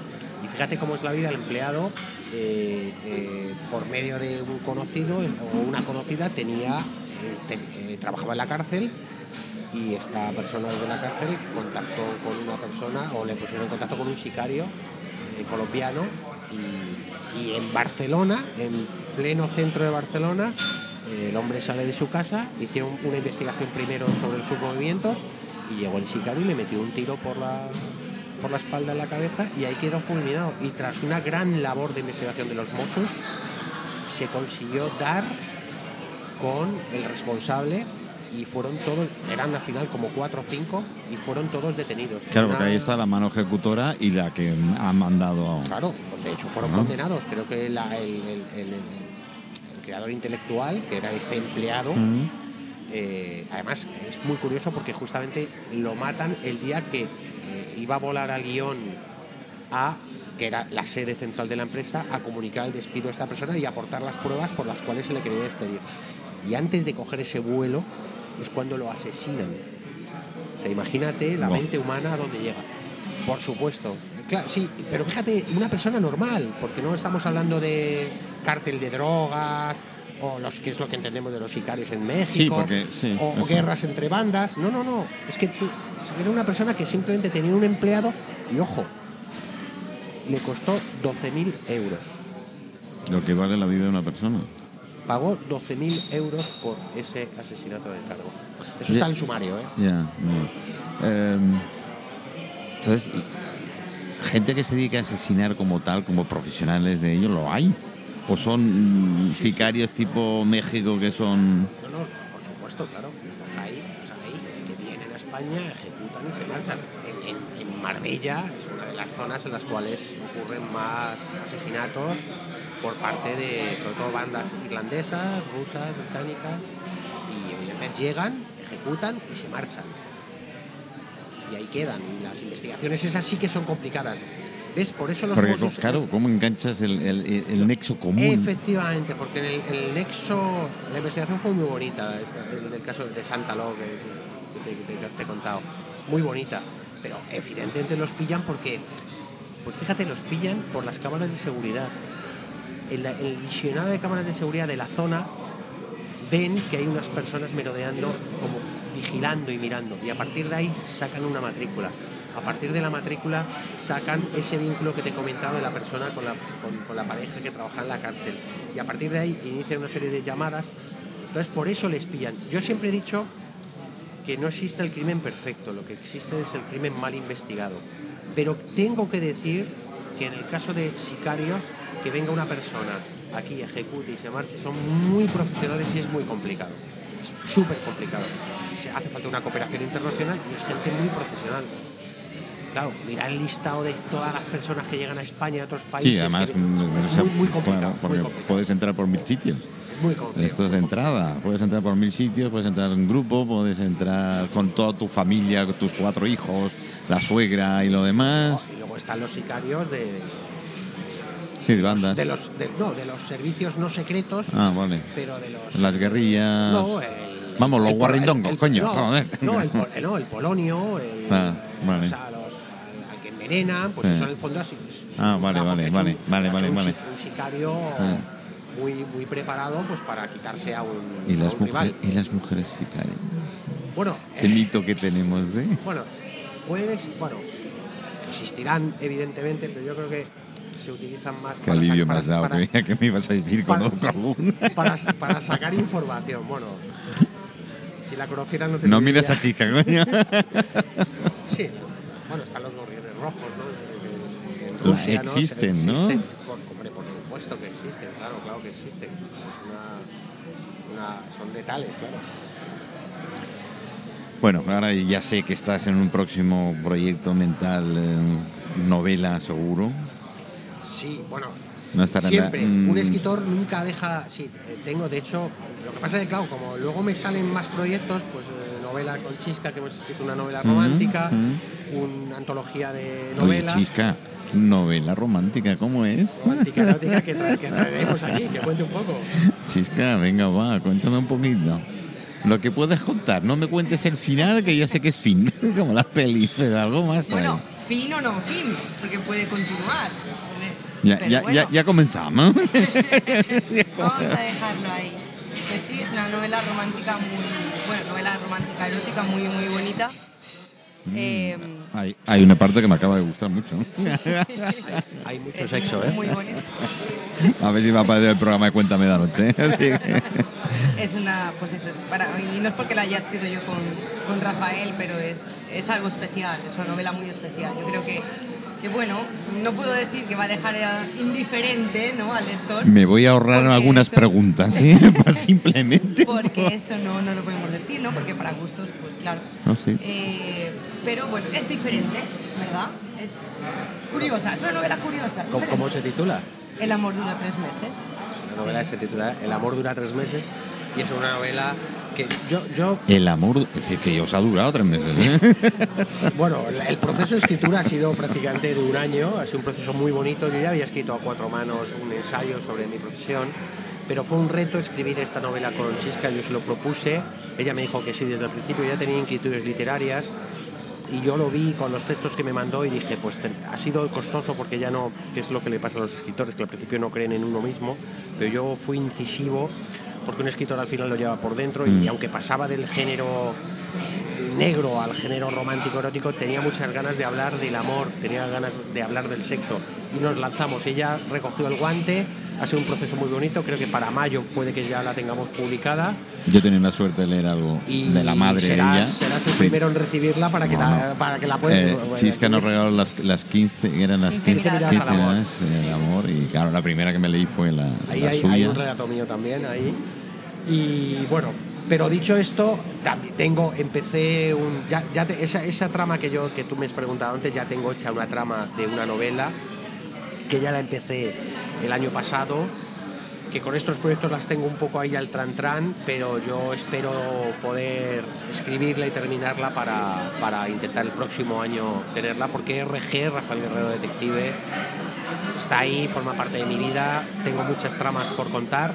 B: Y fíjate cómo es la vida, el empleado, eh, eh, por medio de un conocido o una conocida, tenía, eh, trabajaba en la cárcel y esta persona desde la cárcel contactó con una persona o le pusieron en contacto con un sicario eh, colombiano y, y en Barcelona, en pleno centro de Barcelona, eh, el hombre sale de su casa, hicieron una investigación primero sobre sus movimientos y llegó el sicario y le metió un tiro por la, por la espalda en la cabeza y ahí quedó fulminado. Y tras una gran labor de investigación de los Mossos, se consiguió dar con el responsable y fueron todos, eran al final como cuatro o cinco y fueron todos detenidos.
A: Claro, porque ahí está la mano ejecutora y la que ha mandado a.
B: Claro, de hecho fueron condenados. Creo que la- el, el- el- el creador intelectual, que era este empleado, eh, además es muy curioso porque justamente lo matan el día que eh, iba a volar al guion a que era la sede central de la empresa, a comunicar el despido de esta persona y aportar las pruebas por las cuales se le quería despedir. Y antes de coger ese vuelo es cuando lo asesinan. O sea, imagínate la mente humana a dónde llega. Por supuesto. Claro, sí, pero fíjate, una persona normal, porque no estamos hablando de cártel de drogas o los que es lo que entendemos de los sicarios en México
A: Sí, porque- sí,
B: o, guerras entre bandas. No, no, no. Es que tú era una persona que simplemente tenía un empleado y ojo, le costó 12.000 euros.
A: Lo que vale la vida de una persona.
B: Pagó 12.000 euros por ese asesinato de cargo. Eso está en el sumario, ¿eh?
A: Ya. Em, entonces, gente que se dedica a asesinar como tal, como profesionales de ello, ¿lo hay? ¿O son sicarios tipo México que son...
B: No, no, por supuesto, claro. Los hay, los hay que vienen a España, ejecutan y se marchan. En, en- en Marbella es una de las zonas en las cuales ocurren más asesinatos por parte de, sobre todo, bandas irlandesas, rusas, británicas, y evidentemente llegan, ejecutan y se marchan. Y ahí quedan. Y las investigaciones esas sí que son complicadas. ¿Ves? Por eso los
A: Porque,
B: Mossos-
A: claro, ¿cómo enganchas el, el- el nexo común?
B: Efectivamente, porque el, el nexo, la investigación fue muy bonita, en el caso de Santa Lo que, te, que te he contado, muy bonita, pero evidentemente los pillan porque, pues fíjate, los pillan por las cámaras de seguridad. En el visionado de cámaras de seguridad de la zona ven que hay unas personas merodeando, como vigilando y mirando, y a partir de ahí sacan una matrícula. A partir de la matrícula sacan ese vínculo que te he comentado de la persona con la, con la pareja que trabaja en la cárcel. Y a partir de ahí inician una serie de llamadas. Entonces por eso les pillan. Yo siempre he dicho que no existe el crimen perfecto, lo que existe es el crimen mal investigado. Pero tengo que decir que en el caso de sicarios, que venga una persona aquí, ejecute y se marche, son muy profesionales y es muy complicado. Es súper complicado. Hace falta una cooperación internacional y es gente muy profesional. Claro, mirar el listado de todas las personas que llegan a España y a otros países.
A: Sí, además,
B: que- es
A: o sea,
B: muy, muy complicado. muy
A: porque
B: complicado.
A: puedes entrar por mil sitios.
B: Muy complejo.
A: Esto es de entrada. Puedes entrar por mil sitios, puedes entrar en grupo, puedes entrar con toda tu familia, con tus cuatro hijos, la suegra y lo demás.
B: Y luego están los sicarios de,
A: Sí, de bandas.
B: de los de- no, de los servicios no secretos,
A: Ah, vale.
B: pero de los
A: Las guerrillas.
B: no, el-
A: Vamos, los
B: el
A: guarrindongos,
B: el- el-
A: coño,
B: no,
A: joder.
B: No, el, pol- no, el polonio, el,
A: Ah, vale.
B: o sea, los, al, al que envenena, pues
A: Sí.
B: eso en el fondo así.
A: Ah, vale, vale, vale,
B: un-
A: vale, vale,
B: hecho un
A: vale.
B: si- Un sicario
A: Ah.
B: muy, muy preparado pues para quitarse a un,
A: ¿Y
B: a
A: las,
B: un rival.
A: mujeres, ¿Y las mujeres sicarias?
B: Bueno,
A: Ese mito que tenemos de.
B: Bueno, pueden bueno, existirán evidentemente, pero yo creo que se utilizan más
A: Qué alivio
B: sa-
A: me has dado,
B: para,
A: que me ibas a decir
B: para-
A: alguna.
B: para, para sacar información. Bueno, si la conocieran no te
A: No mires a chica, coño.
B: Sí, bueno, están los gorriones rojos, ¿no? En Rusia, ¿no?
A: existen, ¿no?
B: Existen. Por, hombre, por supuesto que existen, claro, claro que existen. Es una, una- son letales, claro.
A: Bueno, ahora ya sé que estás en un próximo proyecto mental, eh, novela seguro.
B: Sí, bueno,
A: No estará en la-
B: siempre.
A: mm.
B: Un escritor nunca deja. Sí, tengo, de hecho, lo que pasa es que, claro, como luego me salen más proyectos, pues eh, novela con Chisca, que hemos escrito una novela romántica, una antología de
A: Oye,
B: novela.
A: Chisca, novela romántica, ¿cómo es?
B: Romántica, erótica, que, tra- que traeremos aquí, que cuente un poco.
A: Chisca, venga, va, cuéntame un poquito. Lo que puedes contar, no me cuentes el final, que ya sé que es fin, como las pelis, pero algo más.
C: Bueno, fin o no fin, porque puede continuar.
A: Ya, ya,
C: bueno,
A: ya, ya comenzamos.
C: Vamos a dejarlo ahí. Pues sí, es una novela romántica muy. Bueno, novela romántica erótica muy, muy bonita. Eh,
A: hay, hay una parte que me acaba de gustar mucho.
B: Hay mucho
C: es
B: sexo,
C: muy,
B: ¿eh?
C: Muy bonita.
A: A ver si va a aparecer el programa de Cuéntame de anoche. Así que-
C: Es una, pues eso, es para, y no es porque la haya escrito yo con, con Rafael, pero es, es algo especial, es una novela muy especial. Yo creo que, que bueno, no puedo decir que va a dejar eh, indiferente ¿no? al lector.
A: Me voy a ahorrar algunas
C: eso-
A: preguntas, ¿sí? Pues simplemente.
C: Porque eso no, no lo podemos decir, ¿no? Porque para gustos, pues claro.
A: No, sí.
C: Eh, pero bueno, es diferente, ¿verdad? Es curiosa, es una novela curiosa.
B: ¿Cómo, cómo se titula?
C: El amor dura tres meses.
B: La novela se titula El amor dura tres meses y es una novela que yo, yo
A: El amor, es decir, que os ha durado tres meses. ¿eh?
B: Bueno, el- el proceso de escritura ha sido prácticamente de un año, ha sido un proceso muy bonito. Yo ya había escrito a cuatro manos un ensayo sobre mi profesión, pero fue un reto escribir esta novela con Chisca, yo se lo propuse, ella me dijo que sí desde el principio, ya tenía inquietudes literarias y yo lo vi con los textos que me mandó y dije, pues te- ha sido costoso porque ya no, que es lo que le pasa a los escritores, que al principio no creen en uno mismo, pero yo fui incisivo porque un escritor al final lo lleva por dentro y aunque pasaba del género negro al género romántico erótico tenía muchas ganas de hablar del amor, tenía ganas de hablar del sexo y nos lanzamos. Ella recogió el guante, ha sido un proceso muy bonito, creo que para mayo puede que ya la tengamos publicada
A: Yo tenía la suerte de leer algo
B: y
A: de la madre
B: serás,
A: ella.
B: serás el
A: Sí.
B: primero en recibirla para que,
A: No,
B: la,
A: no.
B: para que la puedas...
A: Eh, Chisca nos regaló las, las 15, eran las
C: 15
A: 15,
C: miradas
A: 15
B: al amor.
A: miradas, eh, del amor. Y claro, la primera que me leí fue la,
B: Ahí
A: la
B: hay,
A: suya.
B: hay un relato mío también ahí. Y bueno, pero dicho esto, también tengo, empecé un, ya, esa trama que yo que tú me has preguntado antes, ya tengo hecha una trama de una novela que ya la empecé el año pasado, que con estos proyectos las tengo un poco ahí al tran tran, pero yo espero poder escribirla y terminarla para, para intentar el próximo año tenerla, porque RG, Rafael Guerrero Detective, está ahí, forma parte de mi vida, tengo muchas tramas por contar.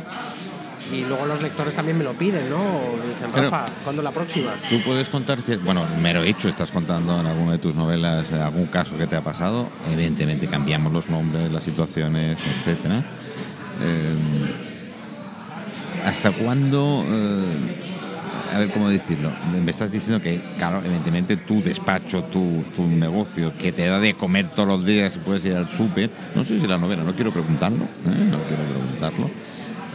B: Y luego los lectores también me lo piden, ¿no? Me dicen,
A: Pero-
B: Rafa, ¿cuándo la próxima?
A: Tú puedes contar, bueno, mero hecho, estás contando en alguna de tus novelas eh, algún caso que te ha pasado. Evidentemente cambiamos los nombres, las situaciones, etcétera. Eh, ¿Hasta cuándo? eh, a ver cómo decirlo. Me estás diciendo que, claro, evidentemente tu despacho, tu, tu negocio, que te da de comer todos los días, puedes ir al súper. No sé si la novela, no quiero preguntarlo, ¿eh? no quiero preguntarlo.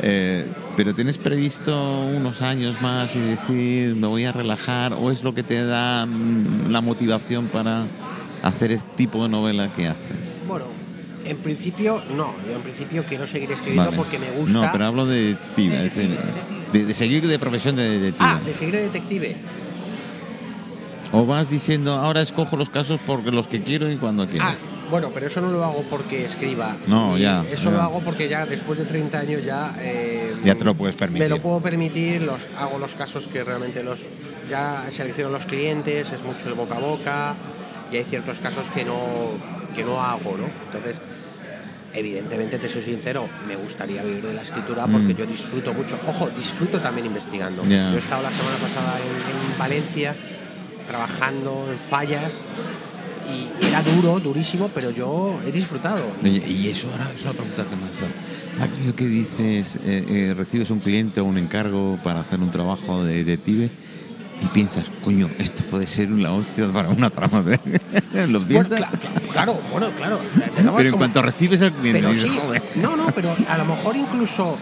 A: Eh, pero tienes previsto unos años más y decir, me voy a relajar, o es lo que te da mm, la motivación para hacer este tipo de novela que haces.
B: Bueno, en principio no. Yo en principio quiero seguir escribiendo
A: Vale.
B: porque me gusta.
A: No, pero hablo de ti, es decir, de, de seguir de profesión de detective.
B: Ah, de seguir de detective.
A: O vas diciendo, ahora escojo los casos porque los que quiero y cuando quiero.
B: Ah, Bueno, pero eso no lo hago porque escriba.
A: No,
B: Y
A: ya,
B: Eso
A: ya.
B: lo hago porque ya después de 30 años ya. eh,
A: Ya te lo puedes permitir.
B: Me lo puedo permitir, los, hago los casos que realmente los. Ya selecciono los clientes, es mucho el boca a boca, y hay ciertos casos que no, que no hago, ¿no? Entonces, evidentemente, te soy sincero, me gustaría vivir de la escritura porque yo disfruto mucho. Ojo, disfruto también investigando.
A: Mm. Ya.
B: Yo he estado la semana pasada en, en Valencia trabajando en fallas y era duro, durísimo, pero yo he disfrutado.
A: Oye, y eso ahora es una pregunta que me has. Aquello que dices, eh, eh, recibes un cliente o un encargo para hacer un trabajo de detective y piensas, coño, esto puede ser una hostia para una trama. De... ¿Lo piensas?
B: cla- cla- claro, bueno, claro.
A: Pero en cuanto recibes al cliente,
B: Pero
A: dices,
B: sí,
A: joder.
B: no, no, pero a lo mejor incluso,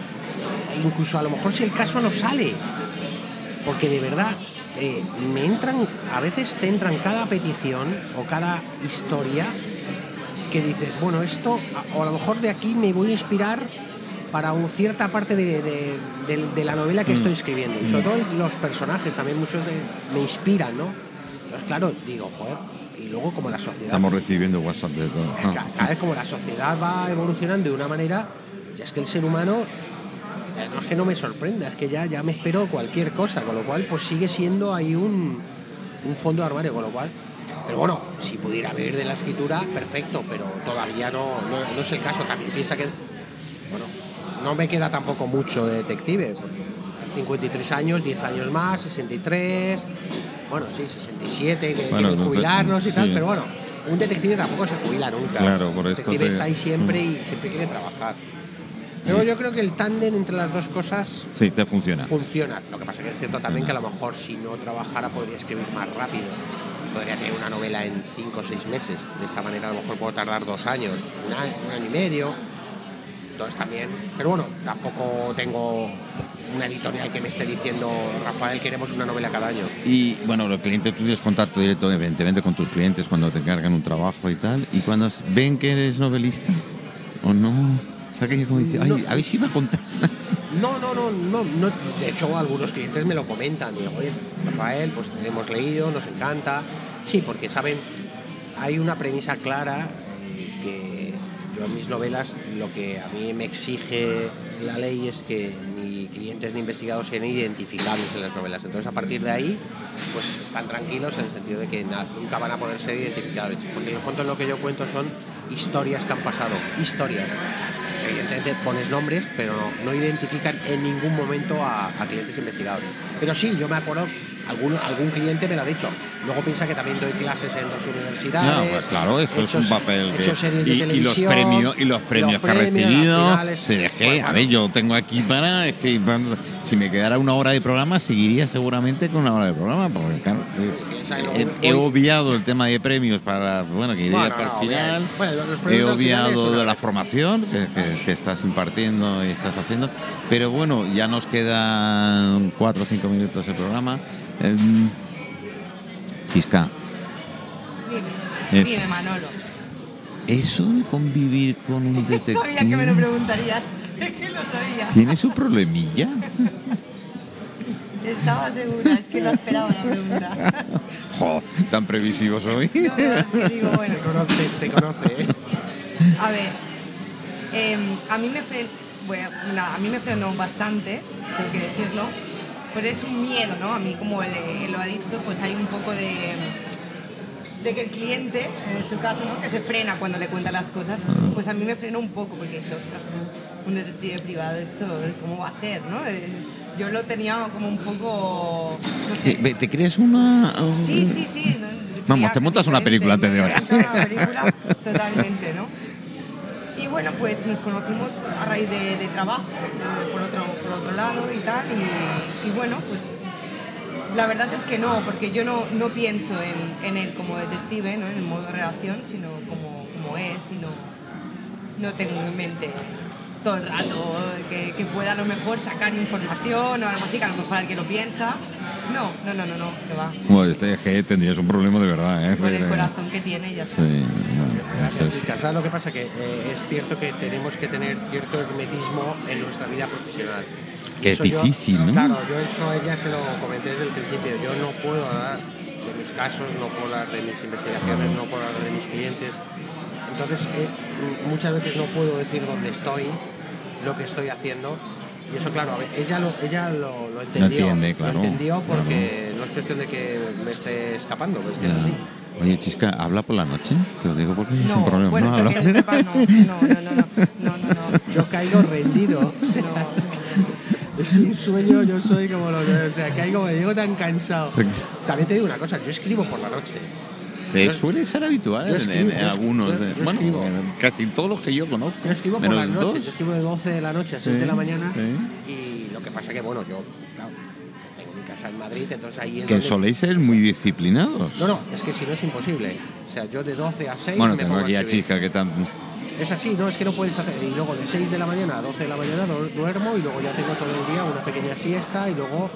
B: incluso a lo mejor si el caso no sale, porque de verdad eh, me entran, a veces te entran cada petición o cada historia que dices, bueno, esto, o a lo mejor de aquí me voy a inspirar para un- cierta parte de, de- de- de la novela que
A: Mm.
B: estoy escribiendo. Y sobre todo los personajes también, muchos de, me inspiran, ¿no? Pues claro, digo, joder, y luego como la sociedad
A: Estamos recibiendo WhatsApp de todo.
B: Ca- cada vez como la sociedad va evolucionando de una manera, ya es que el ser humano, no es que no me sorprenda, es que ya, ya me espero cualquier cosa, con lo cual pues sigue siendo ahí un, un fondo de armario, con lo cual, pero bueno, si pudiera vivir de la escritura, perfecto, pero todavía no, no, no es el caso, también piensa que, bueno, no me queda tampoco mucho de detective, porque 53 años, 10 años más, 63, bueno, sí, 67, que
A: Bueno, no
B: jubilarnos y tal,
A: sí.
B: pero bueno, un detective tampoco se jubila nunca.
A: Claro, por
B: el
A: esto
B: detective
A: te-
B: está ahí siempre y siempre quiere trabajar. Pero yo creo que el tándem entre las dos cosas
A: Sí, te funciona.
B: funciona. Lo que pasa que es cierto también que a lo mejor si no trabajara podría escribir más rápido. Podría tener una novela en cinco o seis meses. De esta manera a lo mejor puedo tardar dos años, un año, un año y medio. Entonces también. Pero bueno, tampoco tengo una editorial que me esté diciendo, Rafael, queremos una novela cada año.
A: Y bueno, los clientes, tú tienes contacto directo, evidentemente, con tus clientes cuando te encargan un trabajo y tal. Y cuando ven que eres novelista, o no, o sea, que como dice, ay,
B: No.
A: a ver si va a contar.
B: No, no, no, no, no. De hecho, algunos clientes me lo comentan. Digo, oye, Rafael, pues hemos leído, nos encanta. Sí, porque saben, hay una premisa clara eh, que yo en mis novelas lo que a mí me exige la ley es que ni clientes ni investigados sean identificables en las novelas. Entonces, a partir de ahí, pues están tranquilos en el sentido de que nunca van a poder ser identificables. Porque en el fondo lo que yo cuento son historias que han pasado, historias. Evidentemente pones nombres, pero no, no identifican en ningún momento a, a clientes investigados. Pero sí, yo me acuerdo, algún, algún cliente me lo ha dicho. Luego piensa que también doy clases en dos universidades.
A: No, pues claro, eso es un papel que... y, y los premios, y los premios que ha recibido, te dejé,
B: Bueno,
A: a ver, yo tengo aquí para... Es que si me quedara una hora de programa, seguiría seguramente con una hora de programa, porque claro... He, obviado el tema de premios para, bueno, que iría
B: Bueno,
A: para
B: no,
A: el final.
B: Bueno,
A: he obviado de la formación que, que- que estás impartiendo y estás haciendo. Pero bueno, ya nos quedan cuatro o cinco minutos de programa. Em, Chisca,
C: Dime,
A: Eso.
C: dime Manolo.
A: eso de convivir con un detective
C: Sabía que me lo preguntarías. Es que lo sabía.
A: tiene su problemilla.
C: Estaba segura, es que lo esperaba la pregunta.
A: Jo, tan previsivo soy.
C: No, no, es que digo, bueno.
B: Te conoce, te conoce, ¿eh?
C: A ver, em, a mí me fren, bueno, na- a mí me frenó bastante, tengo que decirlo, pero es un miedo, ¿no? A mí, como él, él lo ha dicho, pues hay un poco de, de que el cliente, en su caso, ¿no? Que se frena cuando le cuenta las cosas, pues a mí me frenó un poco, porque dije, ostras, un detective privado, esto, ¿cómo va a ser, no? Es- Yo lo tenía como un poco, no sé,
A: ¿Te, te crees una.?
C: Sí, sí, sí.
A: Vamos, te montas una película antes de ahora.
C: una película totalmente, ¿no? Y bueno, pues nos conocimos a raíz de, de trabajo, de- por, otro, por otro lado y tal. Y, y bueno, pues la verdad es que no, porque yo no, no pienso en, en él como detective, ¿no? en el modo de relación, sino como, como es, sino no tengo en mente todo el rato que, que pueda a lo mejor sacar información o algo así, que a lo mejor alguien lo piensa. No, no, no, no, no, que va.
A: Bueno, este G tendrías un problema de verdad, ¿eh?
C: Con el corazón que tiene, ya
A: Sí,
C: está.
A: no,
B: ¿sabes lo que pasa? Que eh, es cierto que tenemos que tener cierto hermetismo en nuestra vida profesional.
A: Que es
B: eso yo-
A: difícil, ¿no?
B: Claro, yo eso a ella se lo comenté desde el principio. Yo no puedo hablar de mis casos, no puedo hablar de mis investigaciones, no puedo hablar de mis clientes. Entonces, eh, muchas veces no puedo decir dónde estoy, lo que estoy haciendo. Y eso, claro, ella lo, ella lo, lo entendió.
A: Lo entiende, claro.
B: Lo entendió porque claro. no es cuestión de que me esté escapando, pues es que
A: ya.
B: es así.
A: Oye, Chisca, ¿habla por la noche? Te lo digo porque
C: no, es
A: un problema.
C: Bueno,
A: no, habla.
C: Sepa, no, no, no, no, no, no,
B: Yo caigo rendido. O sea, no, es un sueño, yo soy como lo que... O sea, caigo, me llego tan cansado. También te digo una cosa, yo escribo por la noche.
A: Eh, suele ser habitual en- algunos.
B: yo-
A: eh,
B: yo
A: bueno,
B: escribo.
A: casi todos los que yo conozco.
B: Yo escribo por las
A: dos.
B: noches, yo escribo de 12 de la noche a 6
A: Sí,
B: de la mañana.
A: sí.
B: Y lo que pasa que, bueno, yo claro, tengo mi casa en Madrid, entonces ahí es
A: Que
B: donde-
A: soléis ser muy disciplinados.
B: No, no, es que si no es imposible. O sea, yo de 12 a 6
A: bueno,
B: me
A: tengo aquí a. Chisca que tan.
B: Es así, no, es que no puedes hacer. Y luego de 6 de la mañana a 12 de la mañana du- duermo y luego ya tengo todo el día una pequeña siesta y luego.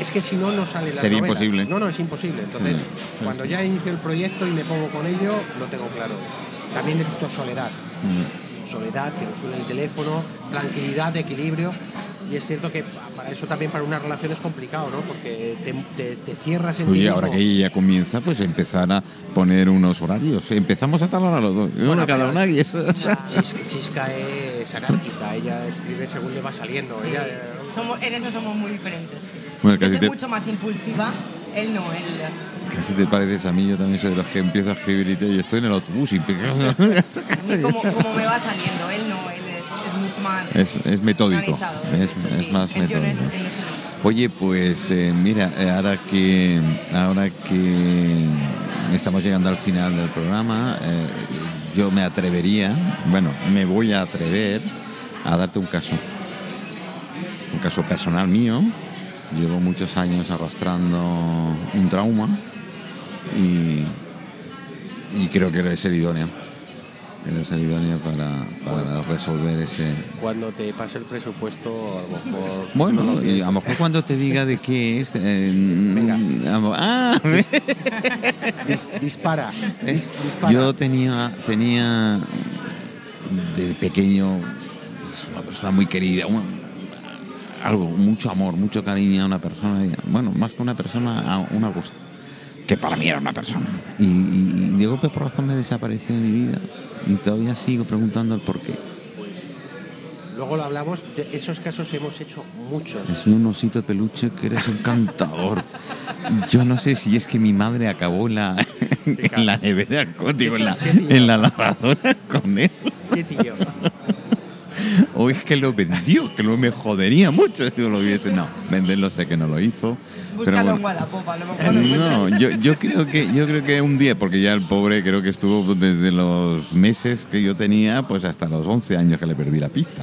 B: Es que si no, no sale la
A: Sería imposible.
B: No, no, es imposible. Entonces,
A: Sí.
B: cuando ya inicio el proyecto y me pongo con ello, lo tengo claro. También necesito soledad.
A: Mm.
B: Soledad, que no suene el teléfono, tranquilidad, equilibrio. Y es cierto que para eso también para una relación es complicado, ¿no? Porque te, te- te cierras en mismo.
A: ahora que ella comienza, pues empezar a poner unos horarios. Empezamos a tal hora los dos. Uno cada una y eso.
B: Chisca, Chisca es anárquica, ella escribe según le va saliendo.
C: Sí,
B: Ella, eh,
C: somos, en eso somos muy diferentes.
A: Bueno,
C: Yo
A: casi
C: soy
A: te,
C: mucho más impulsiva, él no, él...
A: casi te pareces a mí. Yo también soy de los que empiezo a escribir y, te- y estoy en el autobús y
C: A mí como, como me va saliendo, él no, él es, es mucho más
A: es, es metódico. Es, es más metódico.
C: en.
A: Oye, pues eh, mira, eh, ahora que ahora que estamos llegando al final del programa, eh, yo me atrevería, bueno, me voy a atrever a darte un caso, un caso personal mío. Llevo muchos años arrastrando un trauma y, y creo que eres el idóneo. Eres el idóneo para, para resolver ese,
B: cuando te pase el presupuesto, a lo mejor. no
A: bueno,
B: lo
A: y a lo mejor cuando te diga de qué es. eh,
B: Venga.
A: Ah,
B: Dis- dispara, dis- dispara.
A: yo tenía, tenía de pequeño una persona muy querida, algo, mucho amor, mucho cariño a una persona. y, Bueno, más que una persona, a una cosa. Que para mí era una persona. Y, y- y de golpe por razón me desapareció de mi vida. Y todavía sigo preguntando el por qué.
B: Luego lo hablamos, de esos casos hemos hecho muchos.
A: Es un osito de peluche que eres un cantador. Yo no sé si es que mi madre acabó la, en la nevera, digo, en la, en la lavadora con él.
B: ¿Qué tío?
A: O es que lo vendió, que no me jodería mucho si no lo hubiese. No, venderlo sé que no lo hizo.
C: Búscalo en. Wallapop, a lo mejor lo.
A: No, yo, yo creo que yo creo que un día, porque ya el pobre creo que estuvo desde los meses que yo tenía, pues hasta los 11 años que le perdí la pista.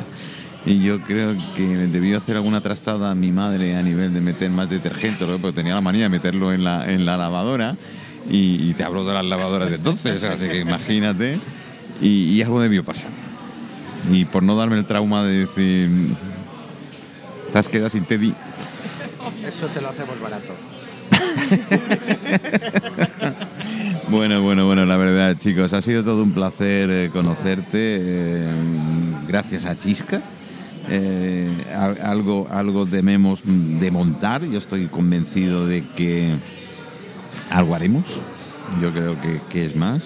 A: Y yo creo que debió hacer alguna trastada a mi madre a nivel de meter más detergente, porque tenía la manía de meterlo en la, en la lavadora. Y, y te hablo de las lavadoras de entonces, así que imagínate. Y, y algo debió pasar. Y por no darme el trauma de decir, te has quedado sin Teddy,
B: Eso te lo hacemos barato.
A: Bueno, bueno, bueno, la verdad, chicos, ha sido todo un placer eh, conocerte. eh, gracias a Chisca. Eh, al- algo, algo debemos de montar. Yo estoy convencido de que algo haremos. Yo creo que, que es más.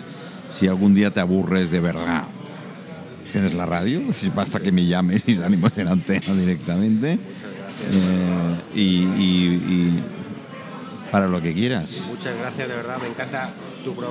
A: Si algún día te aburres de verdad, tienes la radio. Si basta que me llames y salimos en antena directamente. Eh, y, y- y para lo que quieras.
B: Muchas gracias, de verdad, me encanta tu programa.